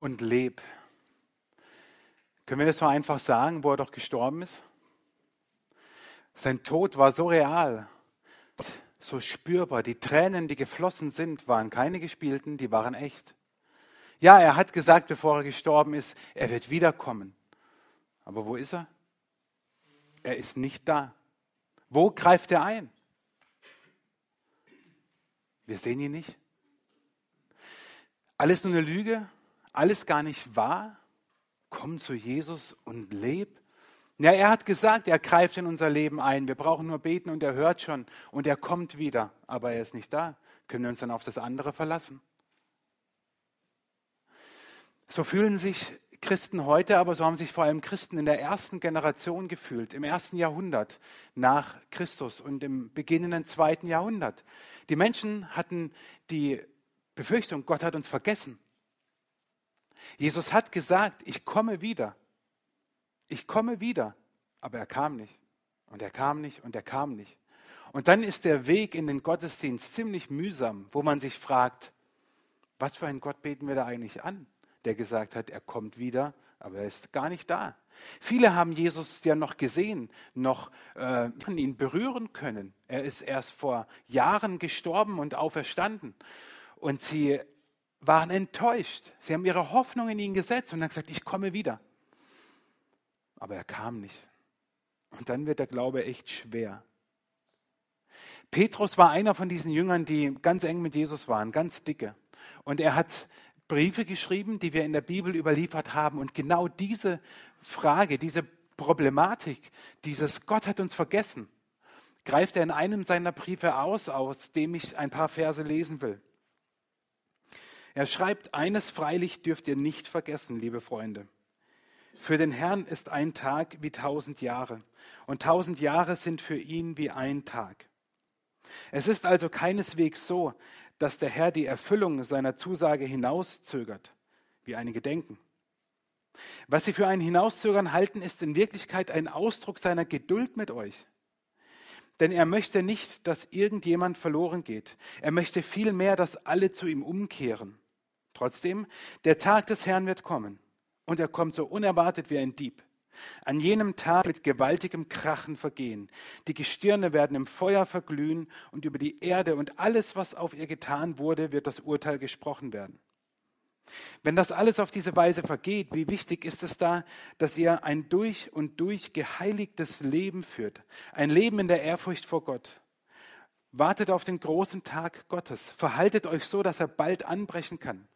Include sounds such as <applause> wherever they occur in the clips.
und leb. Können wir das so einfach sagen, wo er doch gestorben ist? Sein Tod war so real, so spürbar. Die Tränen, die geflossen sind, waren keine gespielten, die waren echt. Ja, er hat gesagt, bevor er gestorben ist, er wird wiederkommen. Aber wo ist er? Er ist nicht da. Wo greift er ein? Wir sehen ihn nicht. Alles nur eine Lüge, alles gar nicht wahr. Komm zu Jesus und leb. Ja, er hat gesagt, er greift in unser Leben ein. Wir brauchen nur beten und er hört schon und er kommt wieder. Aber er ist nicht da. Können wir uns dann auf das andere verlassen? So fühlen sich Christen heute, aber so haben sich vor allem Christen in der ersten Generation gefühlt, im ersten Jahrhundert nach Christus und im beginnenden zweiten Jahrhundert. Die Menschen hatten die Befürchtung, Gott hat uns vergessen. Jesus hat gesagt, ich komme wieder. Ich komme wieder. Aber er kam nicht. Und er kam nicht und er kam nicht. Und dann ist der Weg in den Gottesdienst ziemlich mühsam, wo man sich fragt, was für einen Gott beten wir da eigentlich an, der gesagt hat, er kommt wieder, aber er ist gar nicht da. Viele haben Jesus ja noch gesehen, noch äh, ihn berühren können. Er ist erst vor Jahren gestorben und auferstanden. Und sie waren enttäuscht. Sie haben ihre Hoffnung in ihn gesetzt und haben gesagt, ich komme wieder. Aber er kam nicht. Und dann wird der Glaube echt schwer. Petrus war einer von diesen Jüngern, die ganz eng mit Jesus waren, ganz dicke. Und er hat Briefe geschrieben, die wir in der Bibel überliefert haben. Und genau diese Frage, diese Problematik, dieses Gott hat uns vergessen, greift er in einem seiner Briefe aus, aus dem ich ein paar Verse lesen will. Er schreibt, eines freilich dürft ihr nicht vergessen, liebe Freunde. Für den Herrn ist ein Tag wie tausend Jahre und tausend Jahre sind für ihn wie ein Tag. Es ist also keineswegs so, dass der Herr die Erfüllung seiner Zusage hinauszögert, wie einige denken. Was sie für ein Hinauszögern halten, ist in Wirklichkeit ein Ausdruck seiner Geduld mit euch. Denn er möchte nicht, dass irgendjemand verloren geht. Er möchte vielmehr, dass alle zu ihm umkehren. Trotzdem, der Tag des Herrn wird kommen. Und er kommt so unerwartet wie ein Dieb. An jenem Tag mit gewaltigem Krachen vergehen. Die Gestirne werden im Feuer verglühen und über die Erde und alles, was auf ihr getan wurde, wird das Urteil gesprochen werden. Wenn das alles auf diese Weise vergeht, wie wichtig ist es da, dass ihr ein durch und durch geheiligtes Leben führt, ein Leben in der Ehrfurcht vor Gott. Wartet auf den großen Tag Gottes, verhaltet euch so, dass er bald anbrechen kann.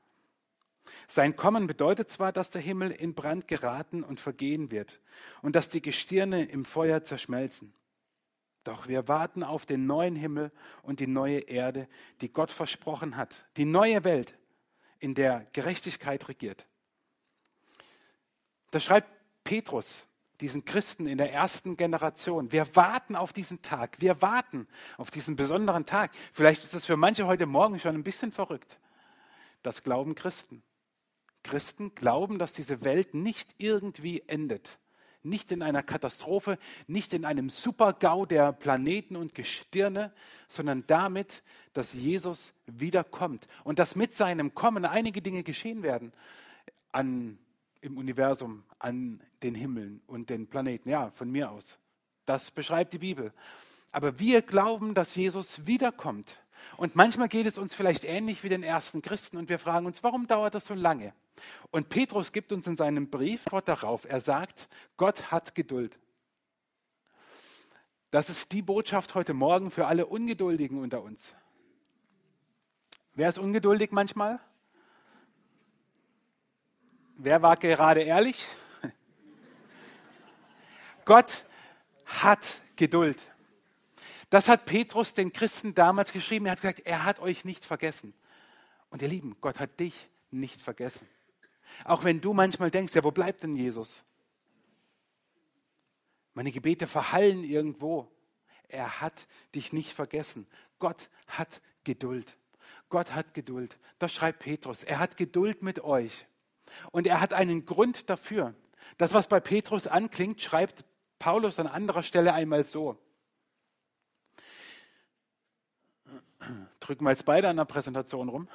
Sein Kommen bedeutet zwar, dass der Himmel in Brand geraten und vergehen wird und dass die Gestirne im Feuer zerschmelzen. Doch wir warten auf den neuen Himmel und die neue Erde, die Gott versprochen hat, die neue Welt, in der Gerechtigkeit regiert. Da schreibt Petrus diesen Christen in der ersten Generation. Wir warten auf diesen Tag. Wir warten auf diesen besonderen Tag. Vielleicht ist das für manche heute Morgen schon ein bisschen verrückt. Das glauben Christen. Christen glauben, dass diese Welt nicht irgendwie endet. Nicht in einer Katastrophe, nicht in einem Supergau der Planeten und Gestirne, sondern damit, dass Jesus wiederkommt und dass mit seinem Kommen einige Dinge geschehen werden an, im Universum, an den Himmeln und den Planeten. Ja, von mir aus. Das beschreibt die Bibel. Aber wir glauben, dass Jesus wiederkommt. Und manchmal geht es uns vielleicht ähnlich wie den ersten Christen und wir fragen uns, warum dauert das so lange? Und Petrus gibt uns in seinem Brief Gott darauf. Er sagt, Gott hat Geduld. Das ist die Botschaft heute Morgen für alle Ungeduldigen unter uns. Wer ist ungeduldig manchmal? Wer war gerade ehrlich? <laughs> Gott hat Geduld. Das hat Petrus den Christen damals geschrieben. Er hat gesagt, er hat euch nicht vergessen. Und ihr Lieben, Gott hat dich nicht vergessen. Auch wenn du manchmal denkst, ja, wo bleibt denn Jesus? Meine Gebete verhallen irgendwo. Er hat dich nicht vergessen. Gott hat Geduld. Gott hat Geduld. Das schreibt Petrus. Er hat Geduld mit euch. Und er hat einen Grund dafür. Das, was bei Petrus anklingt, schreibt Paulus an anderer Stelle einmal so. Drücken wir jetzt beide an der Präsentation rum.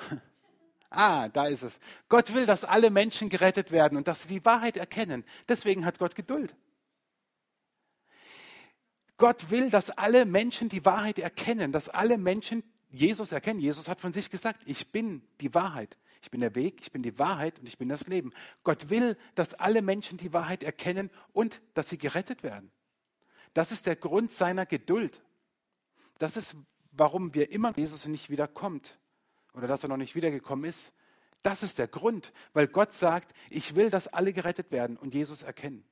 Ah, da ist es. Gott will, dass alle Menschen gerettet werden und dass sie die Wahrheit erkennen. Deswegen hat Gott Geduld. Gott will, dass alle Menschen die Wahrheit erkennen, dass alle Menschen Jesus erkennen. Jesus hat von sich gesagt, ich bin die Wahrheit. Ich bin der Weg, ich bin die Wahrheit und ich bin das Leben. Gott will, dass alle Menschen die Wahrheit erkennen und dass sie gerettet werden. Das ist der Grund seiner Geduld. Das ist, warum wir immer Jesus nicht wiederkommt oder dass er noch nicht wiedergekommen ist. Das ist der Grund, weil Gott sagt, ich will, dass alle gerettet werden und Jesus erkennen.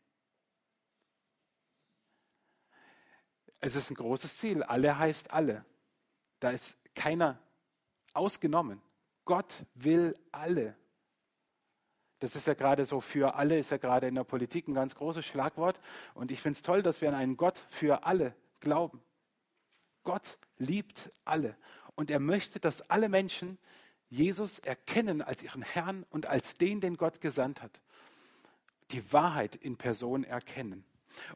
Es ist ein großes Ziel. Alle heißt alle. Da ist keiner ausgenommen. Gott will alle. Das ist ja gerade so, für alle ist ja gerade in der Politik ein ganz großes Schlagwort. Und ich finde es toll, dass wir an einen Gott für alle glauben. Gott liebt alle. Und er möchte, dass alle Menschen Jesus erkennen als ihren Herrn und als den, den Gott gesandt hat. Die Wahrheit in Person erkennen.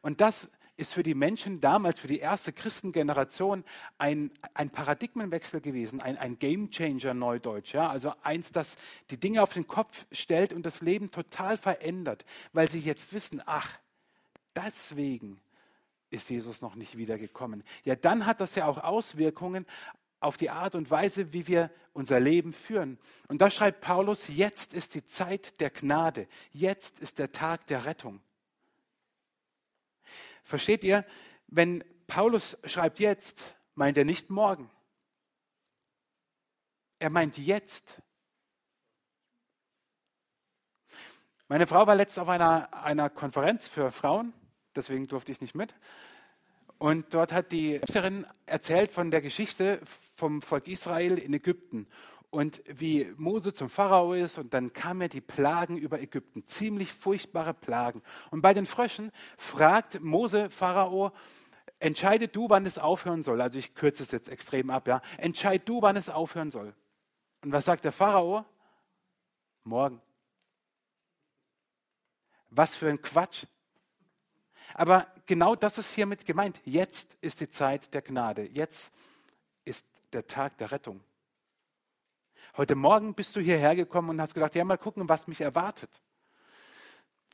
Und das ist für die Menschen damals, für die erste Christengeneration, ein, ein Paradigmenwechsel gewesen, ein, ein Gamechanger neudeutsch. Ja? Also eins, das die Dinge auf den Kopf stellt und das Leben total verändert, weil sie jetzt wissen, ach, deswegen ist Jesus noch nicht wiedergekommen. Ja, dann hat das ja auch Auswirkungen auf die Art und Weise, wie wir unser Leben führen. Und da schreibt Paulus, jetzt ist die Zeit der Gnade, jetzt ist der Tag der Rettung. Versteht ihr, wenn Paulus schreibt jetzt, meint er nicht morgen. Er meint jetzt. Meine Frau war letzt auf einer, einer Konferenz für Frauen, deswegen durfte ich nicht mit. Und dort hat die Richterin erzählt von der Geschichte vom Volk Israel in Ägypten und wie Mose zum Pharao ist und dann kamen ja die Plagen über Ägypten, ziemlich furchtbare Plagen. Und bei den Fröschen fragt Mose Pharao, entscheide du, wann es aufhören soll. Also ich kürze es jetzt extrem ab, ja. Entscheid du, wann es aufhören soll. Und was sagt der Pharao? Morgen. Was für ein Quatsch. Aber genau das ist hiermit gemeint. Jetzt ist die Zeit der Gnade. Jetzt ist der Tag der Rettung. Heute Morgen bist du hierher gekommen und hast gedacht, ja, mal gucken, was mich erwartet.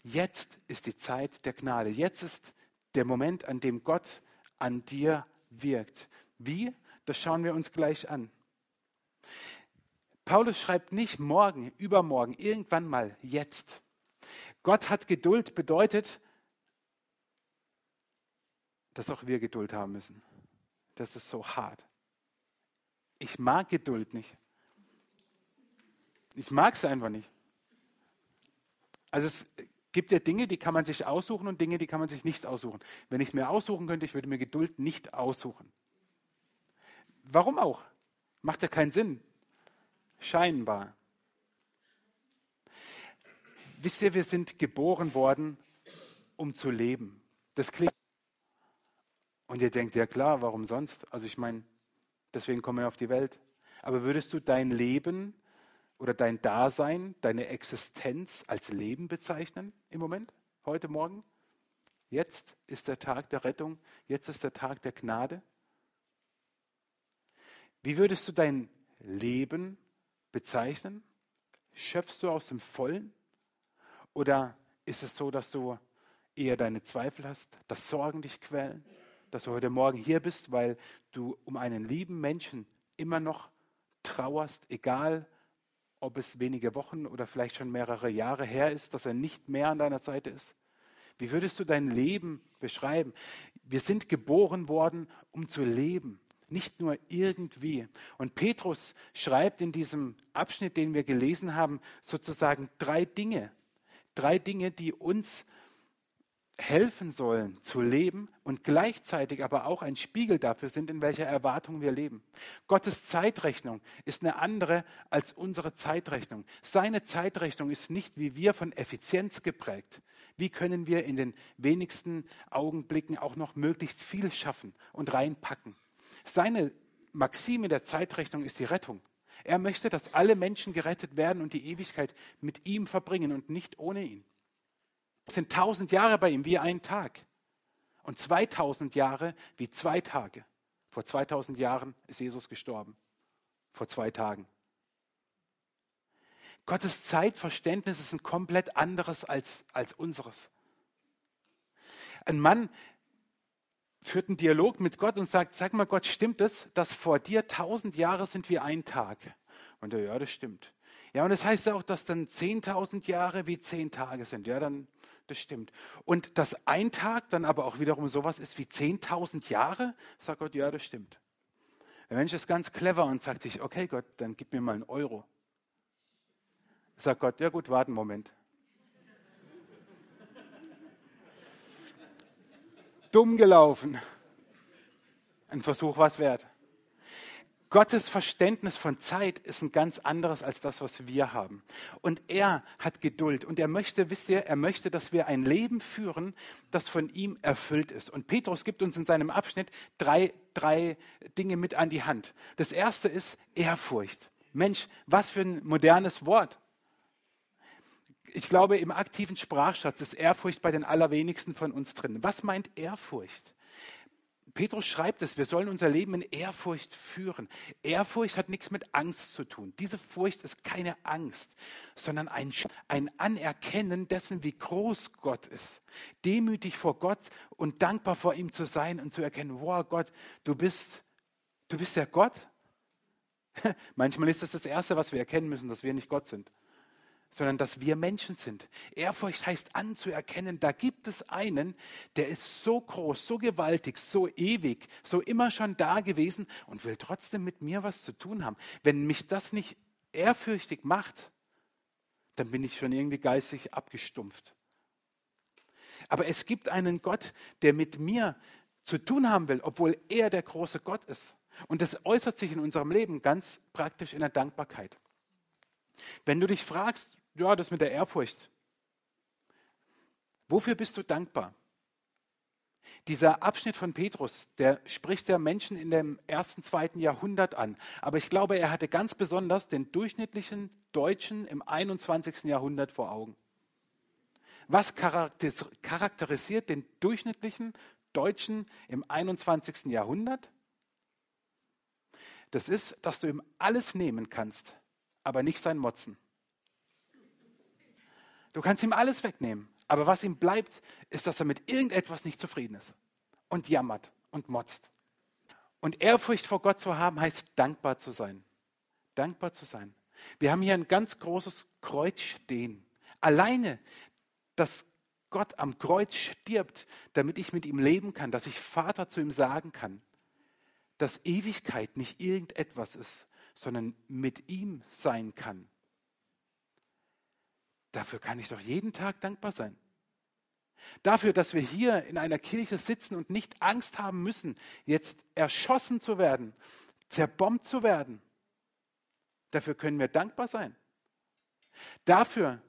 Jetzt ist die Zeit der Gnade. Jetzt ist der Moment, an dem Gott an dir wirkt. Wie? Das schauen wir uns gleich an. Paulus schreibt nicht morgen, übermorgen, irgendwann mal, jetzt. Gott hat Geduld bedeutet, dass auch wir Geduld haben müssen. Das ist so hart. Ich mag Geduld nicht. Ich mag es einfach nicht. Also es gibt ja Dinge, die kann man sich aussuchen und Dinge, die kann man sich nicht aussuchen. Wenn ich es mir aussuchen könnte, ich würde mir Geduld nicht aussuchen. Warum auch? Macht ja keinen Sinn. Scheinbar. Wisst ihr, wir sind geboren worden, um zu leben. Das klingt. Und ihr denkt, ja klar, warum sonst? Also ich meine, deswegen kommen wir auf die Welt. Aber würdest du dein Leben oder dein Dasein, deine Existenz als Leben bezeichnen im Moment, heute Morgen? Jetzt ist der Tag der Rettung, jetzt ist der Tag der Gnade. Wie würdest du dein Leben bezeichnen? Schöpfst du aus dem Vollen? Oder ist es so, dass du eher deine Zweifel hast, dass Sorgen dich quälen, dass du heute Morgen hier bist, weil du um einen lieben Menschen immer noch trauerst, egal ob es wenige Wochen oder vielleicht schon mehrere Jahre her ist, dass er nicht mehr an deiner Seite ist? Wie würdest du dein Leben beschreiben? Wir sind geboren worden, um zu leben, nicht nur irgendwie. Und Petrus schreibt in diesem Abschnitt, den wir gelesen haben, sozusagen drei Dinge. Drei Dinge, die uns helfen sollen zu leben und gleichzeitig aber auch ein Spiegel dafür sind, in welcher Erwartung wir leben. Gottes Zeitrechnung ist eine andere als unsere Zeitrechnung. Seine Zeitrechnung ist nicht wie wir von Effizienz geprägt. Wie können wir in den wenigsten Augenblicken auch noch möglichst viel schaffen und reinpacken? Seine Maxime der Zeitrechnung ist die Rettung. Er möchte, dass alle Menschen gerettet werden und die Ewigkeit mit ihm verbringen und nicht ohne ihn. Sind tausend Jahre bei ihm wie ein Tag und 2000 Jahre wie zwei Tage. Vor 2000 Jahren ist Jesus gestorben. Vor zwei Tagen. Gottes Zeitverständnis ist ein komplett anderes als, als unseres. Ein Mann führt einen Dialog mit Gott und sagt, sag mal Gott, stimmt es, dass vor dir tausend Jahre sind wie ein Tag? Und er, ja, das stimmt. Ja, und das heißt auch, dass dann zehntausend Jahre wie zehn Tage sind. Ja, dann, das stimmt. Und dass ein Tag dann aber auch wiederum sowas ist wie zehntausend Jahre, sagt Gott, ja, das stimmt. Der Mensch ist ganz clever und sagt sich, okay Gott, dann gib mir mal einen Euro. Sagt Gott, ja gut, warte einen Moment. Dumm gelaufen. Ein Versuch war es wert. Gottes Verständnis von Zeit ist ein ganz anderes als das, was wir haben. Und er hat Geduld und er möchte, wisst ihr, er möchte, dass wir ein Leben führen, das von ihm erfüllt ist. Und Petrus gibt uns in seinem Abschnitt drei, drei Dinge mit an die Hand. Das erste ist Ehrfurcht. Mensch, was für ein modernes Wort. Ich glaube, im aktiven Sprachschatz ist Ehrfurcht bei den allerwenigsten von uns drin. Was meint Ehrfurcht? Petrus schreibt es, wir sollen unser Leben in Ehrfurcht führen. Ehrfurcht hat nichts mit Angst zu tun. Diese Furcht ist keine Angst, sondern ein, ein Anerkennen dessen, wie groß Gott ist. Demütig vor Gott und dankbar vor ihm zu sein und zu erkennen, wow Gott, du bist, du bist ja Gott. <laughs> Manchmal ist das das Erste, was wir erkennen müssen, dass wir nicht Gott sind sondern dass wir Menschen sind. Ehrfurcht heißt anzuerkennen, da gibt es einen, der ist so groß, so gewaltig, so ewig, so immer schon da gewesen und will trotzdem mit mir was zu tun haben. Wenn mich das nicht ehrfürchtig macht, dann bin ich schon irgendwie geistig abgestumpft. Aber es gibt einen Gott, der mit mir zu tun haben will, obwohl er der große Gott ist. Und das äußert sich in unserem Leben ganz praktisch in der Dankbarkeit. Wenn du dich fragst, ja, das mit der Ehrfurcht. Wofür bist du dankbar? Dieser Abschnitt von Petrus, der spricht ja Menschen in dem ersten, zweiten Jahrhundert an. Aber ich glaube, er hatte ganz besonders den durchschnittlichen Deutschen im 21. Jahrhundert vor Augen. Was charakterisiert den durchschnittlichen Deutschen im 21. Jahrhundert? Das ist, dass du ihm alles nehmen kannst, aber nicht sein Motzen. Du kannst ihm alles wegnehmen. Aber was ihm bleibt, ist, dass er mit irgendetwas nicht zufrieden ist und jammert und motzt. Und Ehrfurcht vor Gott zu haben, heißt dankbar zu sein. Dankbar zu sein. Wir haben hier ein ganz großes Kreuz stehen. Alleine, dass Gott am Kreuz stirbt, damit ich mit ihm leben kann, dass ich Vater zu ihm sagen kann, dass Ewigkeit nicht irgendetwas ist, sondern mit ihm sein kann. Dafür kann ich doch jeden Tag dankbar sein. Dafür, dass wir hier in einer Kirche sitzen und nicht Angst haben müssen, jetzt erschossen zu werden, zerbombt zu werden. Dafür können wir dankbar sein. Dafür,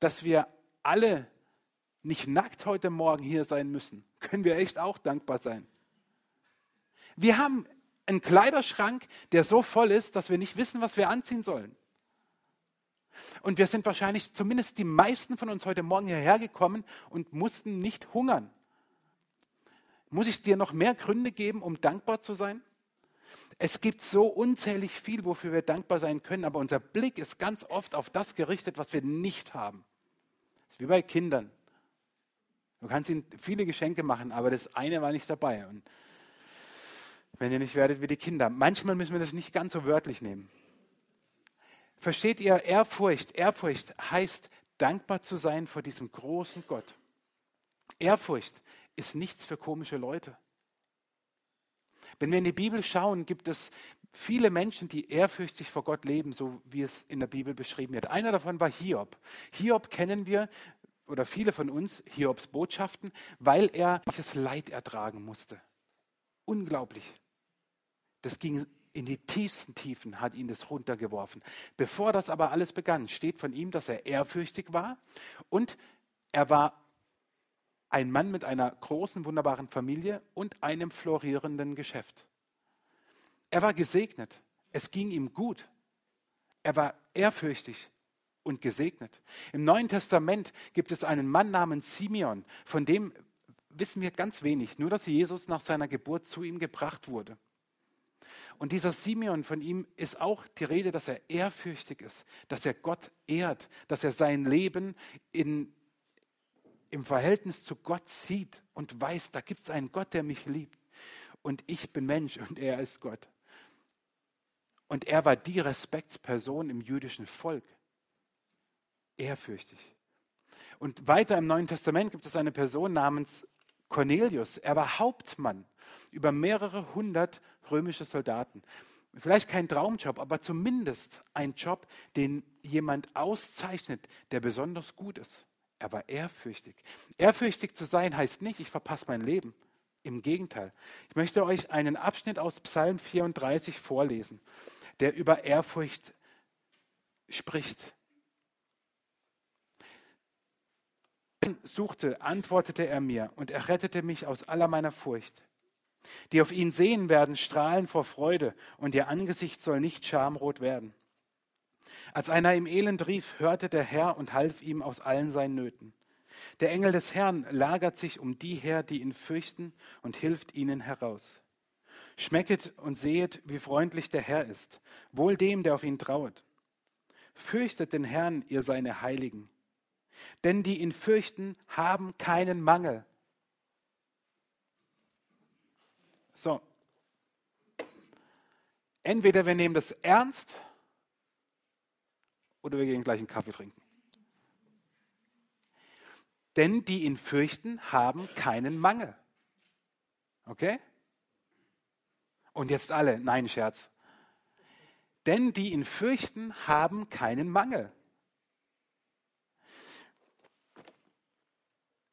dass wir alle nicht nackt heute Morgen hier sein müssen, können wir echt auch dankbar sein. Wir haben einen Kleiderschrank, der so voll ist, dass wir nicht wissen, was wir anziehen sollen. Und wir sind wahrscheinlich, zumindest die meisten von uns heute Morgen hierher gekommen und mussten nicht hungern. Muss ich dir noch mehr Gründe geben, um dankbar zu sein? Es gibt so unzählig viel, wofür wir dankbar sein können, aber unser Blick ist ganz oft auf das gerichtet, was wir nicht haben. Das ist wie bei Kindern. Du kannst ihnen viele Geschenke machen, aber das eine war nicht dabei. Und wenn ihr nicht werdet wie die Kinder. Manchmal müssen wir das nicht ganz so wörtlich nehmen. Versteht ihr Ehrfurcht? Ehrfurcht heißt, dankbar zu sein vor diesem großen Gott. Ehrfurcht ist nichts für komische Leute. Wenn wir in die Bibel schauen, gibt es viele Menschen, die ehrfürchtig vor Gott leben, so wie es in der Bibel beschrieben wird. Einer davon war Hiob. Hiob kennen wir, oder viele von uns, Hiobs Botschaften, weil er das Leid ertragen musste. Unglaublich. Das ging in die tiefsten Tiefen hat ihn das runtergeworfen. Bevor das aber alles begann, steht von ihm, dass er ehrfürchtig war und er war ein Mann mit einer großen, wunderbaren Familie und einem florierenden Geschäft. Er war gesegnet. Es ging ihm gut. Er war ehrfürchtig und gesegnet. Im Neuen Testament gibt es einen Mann namens Simeon, von dem wissen wir ganz wenig, nur dass Jesus nach seiner Geburt zu ihm gebracht wurde. Und dieser Simeon von ihm ist auch die Rede, dass er ehrfürchtig ist, dass er Gott ehrt, dass er sein Leben in, im Verhältnis zu Gott sieht und weiß, da gibt es einen Gott, der mich liebt. Und ich bin Mensch und er ist Gott. Und er war die Respektsperson im jüdischen Volk. Ehrfürchtig. Und weiter im Neuen Testament gibt es eine Person namens Cornelius. Er war Hauptmann über mehrere hundert römische Soldaten. Vielleicht kein Traumjob, aber zumindest ein Job, den jemand auszeichnet, der besonders gut ist. Er war ehrfürchtig. Ehrfürchtig zu sein heißt nicht, ich verpasse mein Leben. Im Gegenteil. Ich möchte euch einen Abschnitt aus Psalm 34 vorlesen, der über Ehrfurcht spricht. suchte, antwortete er mir und er rettete mich aus aller meiner Furcht. Die auf ihn sehen werden, strahlen vor Freude und ihr Angesicht soll nicht schamrot werden. Als einer im Elend rief, hörte der Herr und half ihm aus allen seinen Nöten. Der Engel des Herrn lagert sich um die her, die ihn fürchten, und hilft ihnen heraus. Schmecket und sehet, wie freundlich der Herr ist, wohl dem, der auf ihn trauet. Fürchtet den Herrn, ihr seine Heiligen. Denn die ihn fürchten, haben keinen Mangel. So. Entweder wir nehmen das ernst oder wir gehen gleich einen Kaffee trinken. Denn die ihn fürchten, haben keinen Mangel. Okay? Und jetzt alle, nein, Scherz. Denn die ihn fürchten, haben keinen Mangel.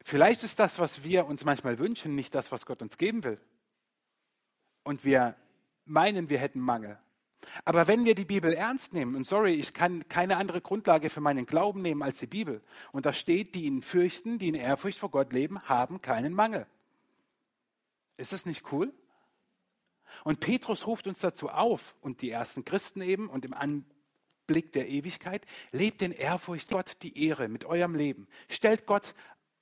Vielleicht ist das, was wir uns manchmal wünschen, nicht das, was Gott uns geben will. Und wir meinen, wir hätten Mangel. Aber wenn wir die Bibel ernst nehmen, und sorry, ich kann keine andere Grundlage für meinen Glauben nehmen als die Bibel, und da steht, die ihn fürchten, die in Ehrfurcht vor Gott leben, haben keinen Mangel. Ist das nicht cool? Und Petrus ruft uns dazu auf, und die ersten Christen eben, und im Anblick der Ewigkeit, lebt in Ehrfurcht Gott die Ehre mit eurem Leben. Stellt Gott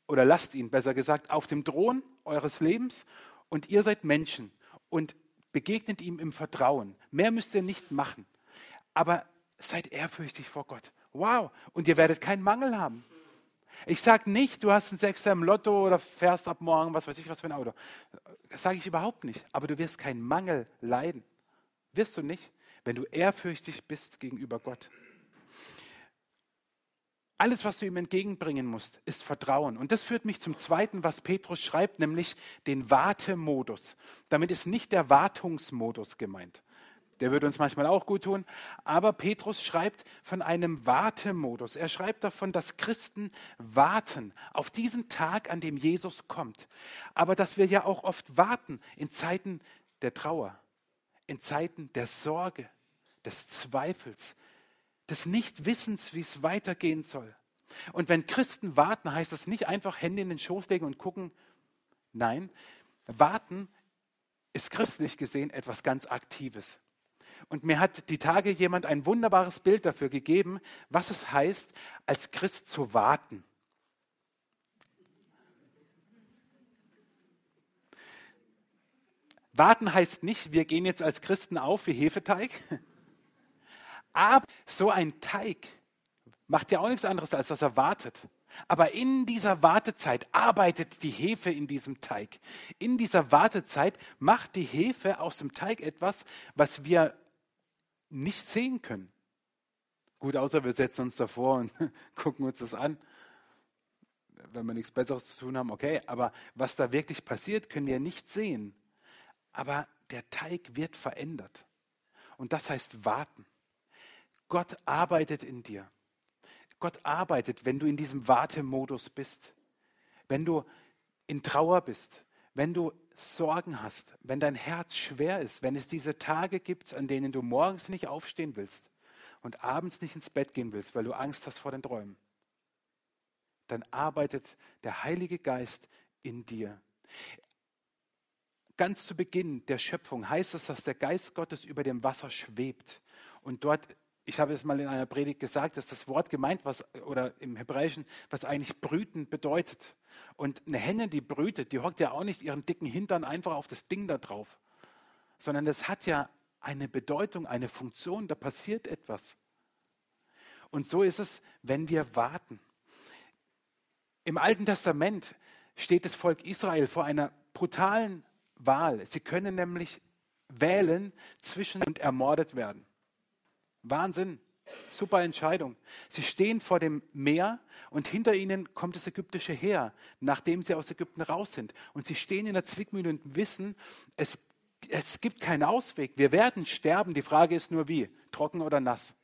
oder lasst ihn besser gesagt auf dem Thron eures Lebens und ihr seid Menschen und begegnet ihm im Vertrauen. Mehr müsst ihr nicht machen. Aber seid ehrfürchtig vor Gott. Wow. Und ihr werdet keinen Mangel haben. Ich sage nicht, du hast einen Sechser im Lotto oder fährst ab morgen, was weiß ich, was für ein Auto. Das sage ich überhaupt nicht. Aber du wirst keinen Mangel leiden. Wirst du nicht, wenn du ehrfürchtig bist gegenüber Gott. Alles, was du ihm entgegenbringen musst, ist Vertrauen. Und das führt mich zum Zweiten, was Petrus schreibt, nämlich den Wartemodus. Damit ist nicht der Wartungsmodus gemeint. Der würde uns manchmal auch gut tun. Aber Petrus schreibt von einem Wartemodus. Er schreibt davon, dass Christen warten auf diesen Tag, an dem Jesus kommt. Aber dass wir ja auch oft warten in Zeiten der Trauer, in Zeiten der Sorge, des Zweifels, des Nichtwissens, wie es weitergehen soll. Und wenn Christen warten, heißt das nicht einfach Hände in den Schoß legen und gucken. Nein, warten ist christlich gesehen etwas ganz Aktives. Und mir hat die Tage jemand ein wunderbares Bild dafür gegeben, was es heißt, als Christ zu warten. Warten heißt nicht, wir gehen jetzt als Christen auf wie Hefeteig, aber so ein Teig macht ja auch nichts anderes, als dass er wartet. Aber in dieser Wartezeit arbeitet die Hefe in diesem Teig. In dieser Wartezeit macht die Hefe aus dem Teig etwas, was wir nicht sehen können. Gut, außer wir setzen uns davor und <laughs> gucken uns das an. Wenn wir nichts Besseres zu tun haben, okay. Aber was da wirklich passiert, können wir nicht sehen. Aber der Teig wird verändert. Und das heißt warten. Gott arbeitet in dir. Gott arbeitet, wenn du in diesem Wartemodus bist, wenn du in Trauer bist, wenn du Sorgen hast, wenn dein Herz schwer ist, wenn es diese Tage gibt, an denen du morgens nicht aufstehen willst und abends nicht ins Bett gehen willst, weil du Angst hast vor den Träumen, dann arbeitet der Heilige Geist in dir. Ganz zu Beginn der Schöpfung heißt es, dass der Geist Gottes über dem Wasser schwebt und dort ich habe es mal in einer Predigt gesagt, dass das Wort gemeint, was, oder im Hebräischen, was eigentlich brüten bedeutet. Und eine Henne, die brütet, die hockt ja auch nicht ihren dicken Hintern einfach auf das Ding da drauf, sondern das hat ja eine Bedeutung, eine Funktion, da passiert etwas. Und so ist es, wenn wir warten. Im Alten Testament steht das Volk Israel vor einer brutalen Wahl. Sie können nämlich wählen zwischen und ermordet werden. Wahnsinn. Super Entscheidung. Sie stehen vor dem Meer und hinter ihnen kommt das ägyptische Heer, nachdem sie aus Ägypten raus sind. Und sie stehen in der Zwickmühle und wissen, es, es gibt keinen Ausweg. Wir werden sterben. Die Frage ist nur wie, trocken oder nass.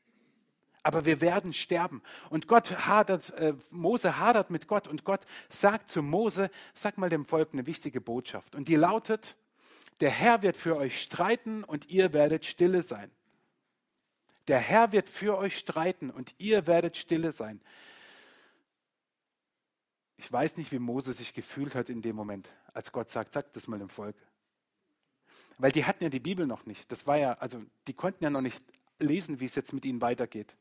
Aber wir werden sterben. Und Gott hadert, äh, Mose hadert mit Gott und Gott sagt zu Mose, sag mal dem Volk eine wichtige Botschaft. Und die lautet, der Herr wird für euch streiten und ihr werdet stille sein. Der Herr wird für euch streiten und ihr werdet stille sein. Ich weiß nicht, wie Mose sich gefühlt hat in dem Moment, als Gott sagt, sagt das mal dem Volk. Weil die hatten ja die Bibel noch nicht. Das war ja, also die konnten ja noch nicht lesen, wie es jetzt mit ihnen weitergeht.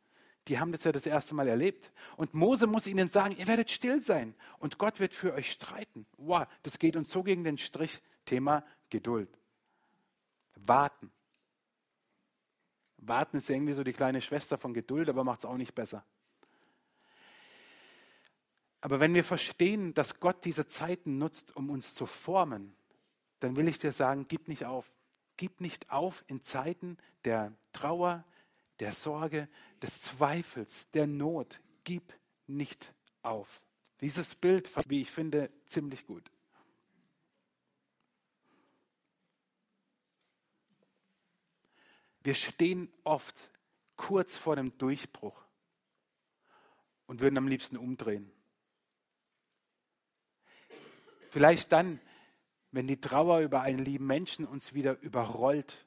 Die haben das ja das erste Mal erlebt. Und Mose muss ihnen sagen, ihr werdet still sein und Gott wird für euch streiten. Wow, das geht uns so gegen den Strich. Thema Geduld. Warten. Warten ist irgendwie so die kleine Schwester von Geduld, aber macht es auch nicht besser. Aber wenn wir verstehen, dass Gott diese Zeiten nutzt, um uns zu formen, dann will ich dir sagen, gib nicht auf. Gib nicht auf in Zeiten der Trauer, der Sorge, des Zweifels, der Not. Gib nicht auf. Dieses Bild, wie ich finde, ziemlich gut. Wir stehen oft kurz vor dem Durchbruch und würden am liebsten umdrehen. Vielleicht dann, wenn die Trauer über einen lieben Menschen uns wieder überrollt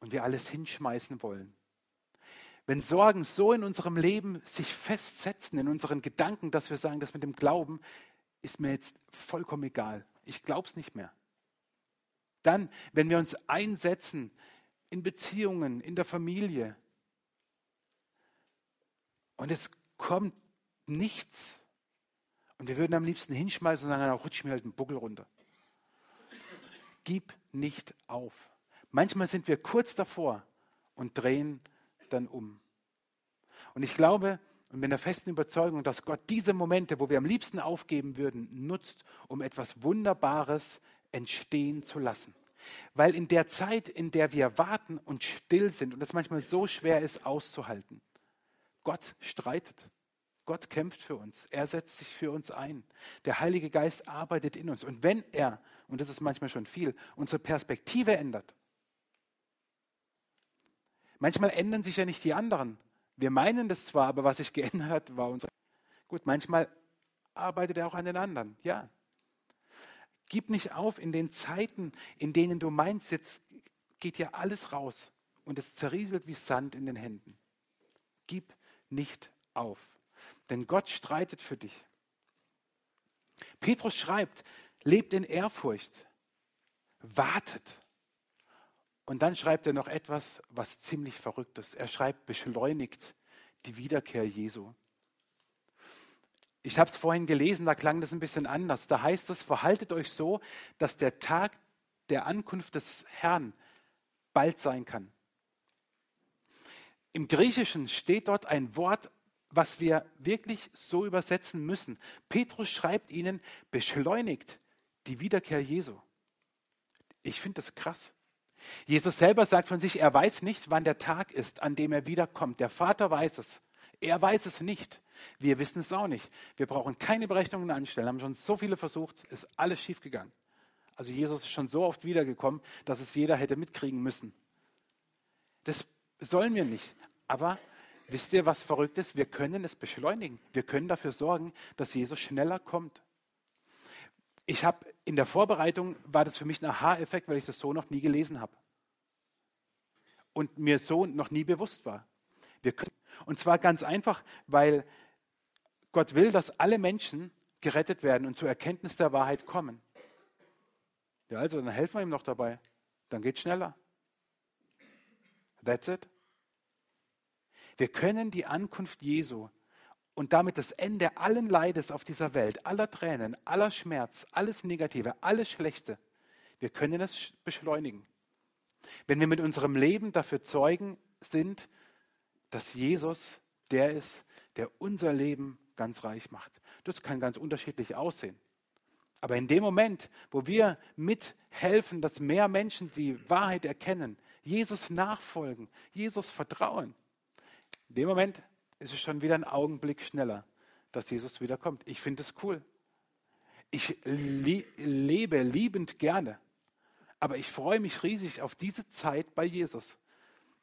und wir alles hinschmeißen wollen. Wenn Sorgen so in unserem Leben sich festsetzen, in unseren Gedanken, dass wir sagen, das mit dem Glauben ist mir jetzt vollkommen egal. Ich glaube es nicht mehr. Dann, wenn wir uns einsetzen in Beziehungen, in der Familie. Und es kommt nichts. Und wir würden am liebsten hinschmeißen und sagen, rutsch mir halt einen Buckel runter. Gib nicht auf. Manchmal sind wir kurz davor und drehen dann um. Und ich glaube und bin der festen Überzeugung, dass Gott diese Momente, wo wir am liebsten aufgeben würden, nutzt, um etwas Wunderbares entstehen zu lassen. Weil in der Zeit, in der wir warten und still sind und es manchmal so schwer ist auszuhalten, Gott streitet. Gott kämpft für uns. Er setzt sich für uns ein. Der Heilige Geist arbeitet in uns. Und wenn er, und das ist manchmal schon viel, unsere Perspektive ändert, manchmal ändern sich ja nicht die anderen. Wir meinen das zwar, aber was sich geändert hat, war unsere. Gut, manchmal arbeitet er auch an den anderen. Ja, Gib nicht auf in den Zeiten, in denen du meinst, jetzt geht ja alles raus und es zerrieselt wie Sand in den Händen. Gib nicht auf, denn Gott streitet für dich. Petrus schreibt, lebt in Ehrfurcht, wartet. Und dann schreibt er noch etwas, was ziemlich verrückt ist. Er schreibt, beschleunigt die Wiederkehr Jesu. Ich habe es vorhin gelesen, da klang das ein bisschen anders. Da heißt es, verhaltet euch so, dass der Tag der Ankunft des Herrn bald sein kann. Im Griechischen steht dort ein Wort, was wir wirklich so übersetzen müssen. Petrus schreibt ihnen, beschleunigt die Wiederkehr Jesu. Ich finde das krass. Jesus selber sagt von sich, er weiß nicht, wann der Tag ist, an dem er wiederkommt. Der Vater weiß es. Er weiß es nicht. Wir wissen es auch nicht. Wir brauchen keine Berechnungen anstellen. Haben schon so viele versucht, ist alles schiefgegangen. Also Jesus ist schon so oft wiedergekommen, dass es jeder hätte mitkriegen müssen. Das sollen wir nicht. Aber wisst ihr, was verrückt ist? Wir können es beschleunigen. Wir können dafür sorgen, dass Jesus schneller kommt. Ich habe in der Vorbereitung war das für mich ein Aha-Effekt, weil ich das so noch nie gelesen habe und mir so noch nie bewusst war. Wir können und zwar ganz einfach, weil Gott will, dass alle Menschen gerettet werden und zur Erkenntnis der Wahrheit kommen. Ja, also dann helfen wir ihm noch dabei. Dann geht schneller. That's it. Wir können die Ankunft Jesu und damit das Ende allen Leides auf dieser Welt, aller Tränen, aller Schmerz, alles Negative, alles Schlechte, wir können es beschleunigen. Wenn wir mit unserem Leben dafür Zeugen sind, dass Jesus der ist, der unser Leben ganz reich macht. Das kann ganz unterschiedlich aussehen. Aber in dem Moment, wo wir mithelfen, dass mehr Menschen die Wahrheit erkennen, Jesus nachfolgen, Jesus vertrauen, in dem Moment ist es schon wieder ein Augenblick schneller, dass Jesus wiederkommt. Ich finde es cool. Ich le lebe liebend gerne, aber ich freue mich riesig auf diese Zeit bei Jesus.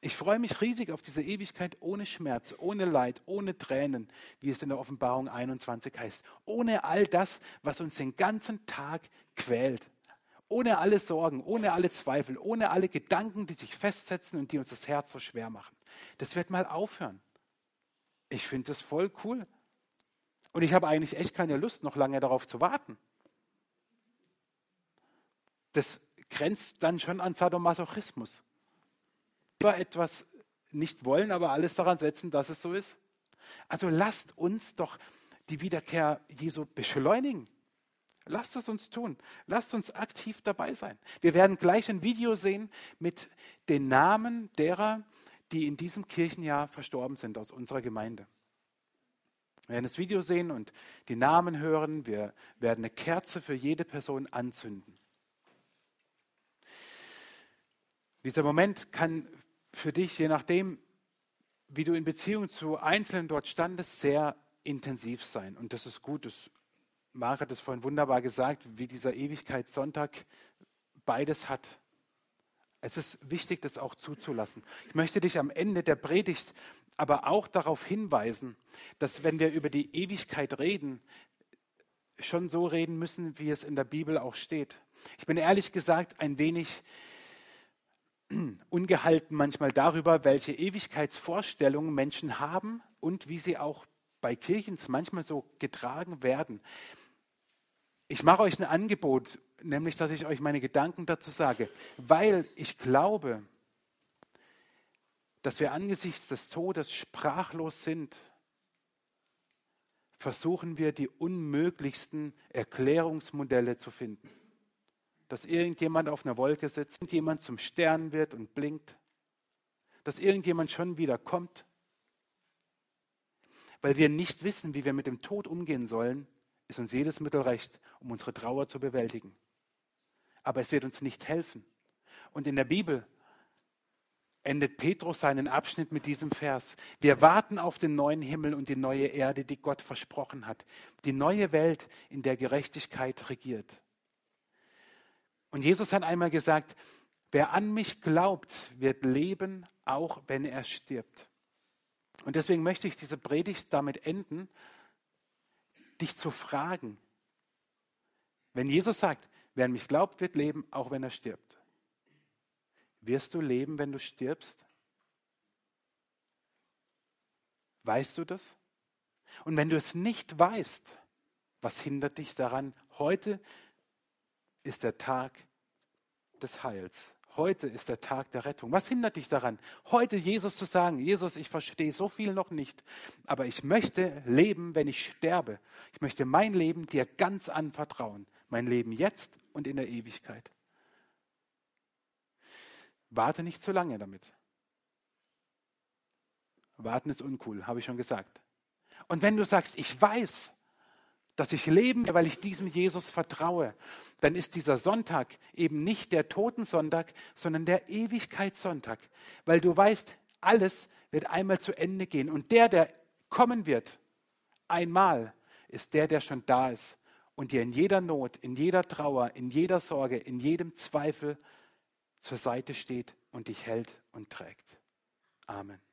Ich freue mich riesig auf diese Ewigkeit ohne Schmerz, ohne Leid, ohne Tränen, wie es in der Offenbarung 21 heißt. Ohne all das, was uns den ganzen Tag quält. Ohne alle Sorgen, ohne alle Zweifel, ohne alle Gedanken, die sich festsetzen und die uns das Herz so schwer machen. Das wird mal aufhören. Ich finde das voll cool. Und ich habe eigentlich echt keine Lust, noch lange darauf zu warten. Das grenzt dann schon an Sadomasochismus etwas nicht wollen, aber alles daran setzen, dass es so ist. Also lasst uns doch die Wiederkehr Jesu beschleunigen. Lasst es uns tun. Lasst uns aktiv dabei sein. Wir werden gleich ein Video sehen mit den Namen derer, die in diesem Kirchenjahr verstorben sind aus unserer Gemeinde. Wir werden das Video sehen und die Namen hören. Wir werden eine Kerze für jede Person anzünden. Dieser Moment kann für dich, je nachdem, wie du in Beziehung zu Einzelnen dort standest, sehr intensiv sein. Und das ist gut. Das, Marc hat es vorhin wunderbar gesagt, wie dieser Ewigkeitssonntag beides hat. Es ist wichtig, das auch zuzulassen. Ich möchte dich am Ende der Predigt aber auch darauf hinweisen, dass wenn wir über die Ewigkeit reden, schon so reden müssen, wie es in der Bibel auch steht. Ich bin ehrlich gesagt ein wenig ungehalten manchmal darüber, welche Ewigkeitsvorstellungen Menschen haben und wie sie auch bei Kirchen manchmal so getragen werden. Ich mache euch ein Angebot, nämlich dass ich euch meine Gedanken dazu sage, weil ich glaube, dass wir angesichts des Todes sprachlos sind, versuchen wir die unmöglichsten Erklärungsmodelle zu finden dass irgendjemand auf einer Wolke sitzt, jemand zum Stern wird und blinkt, dass irgendjemand schon wieder kommt. Weil wir nicht wissen, wie wir mit dem Tod umgehen sollen, ist uns jedes Mittel recht, um unsere Trauer zu bewältigen. Aber es wird uns nicht helfen. Und in der Bibel endet Petrus seinen Abschnitt mit diesem Vers. Wir warten auf den neuen Himmel und die neue Erde, die Gott versprochen hat. Die neue Welt, in der Gerechtigkeit regiert. Und Jesus hat einmal gesagt, wer an mich glaubt, wird leben, auch wenn er stirbt. Und deswegen möchte ich diese Predigt damit enden, dich zu fragen. Wenn Jesus sagt, wer an mich glaubt, wird leben, auch wenn er stirbt. Wirst du leben, wenn du stirbst? Weißt du das? Und wenn du es nicht weißt, was hindert dich daran, heute ist der Tag des Heils. Heute ist der Tag der Rettung. Was hindert dich daran, heute Jesus zu sagen, Jesus, ich verstehe so viel noch nicht, aber ich möchte leben, wenn ich sterbe. Ich möchte mein Leben dir ganz anvertrauen. Mein Leben jetzt und in der Ewigkeit. Warte nicht zu lange damit. Warten ist uncool, habe ich schon gesagt. Und wenn du sagst, ich weiß, dass ich leben, weil ich diesem Jesus vertraue, dann ist dieser Sonntag eben nicht der Totensonntag, sondern der Ewigkeitssonntag, weil du weißt, alles wird einmal zu Ende gehen und der, der kommen wird, einmal, ist der, der schon da ist und dir in jeder Not, in jeder Trauer, in jeder Sorge, in jedem Zweifel zur Seite steht und dich hält und trägt. Amen.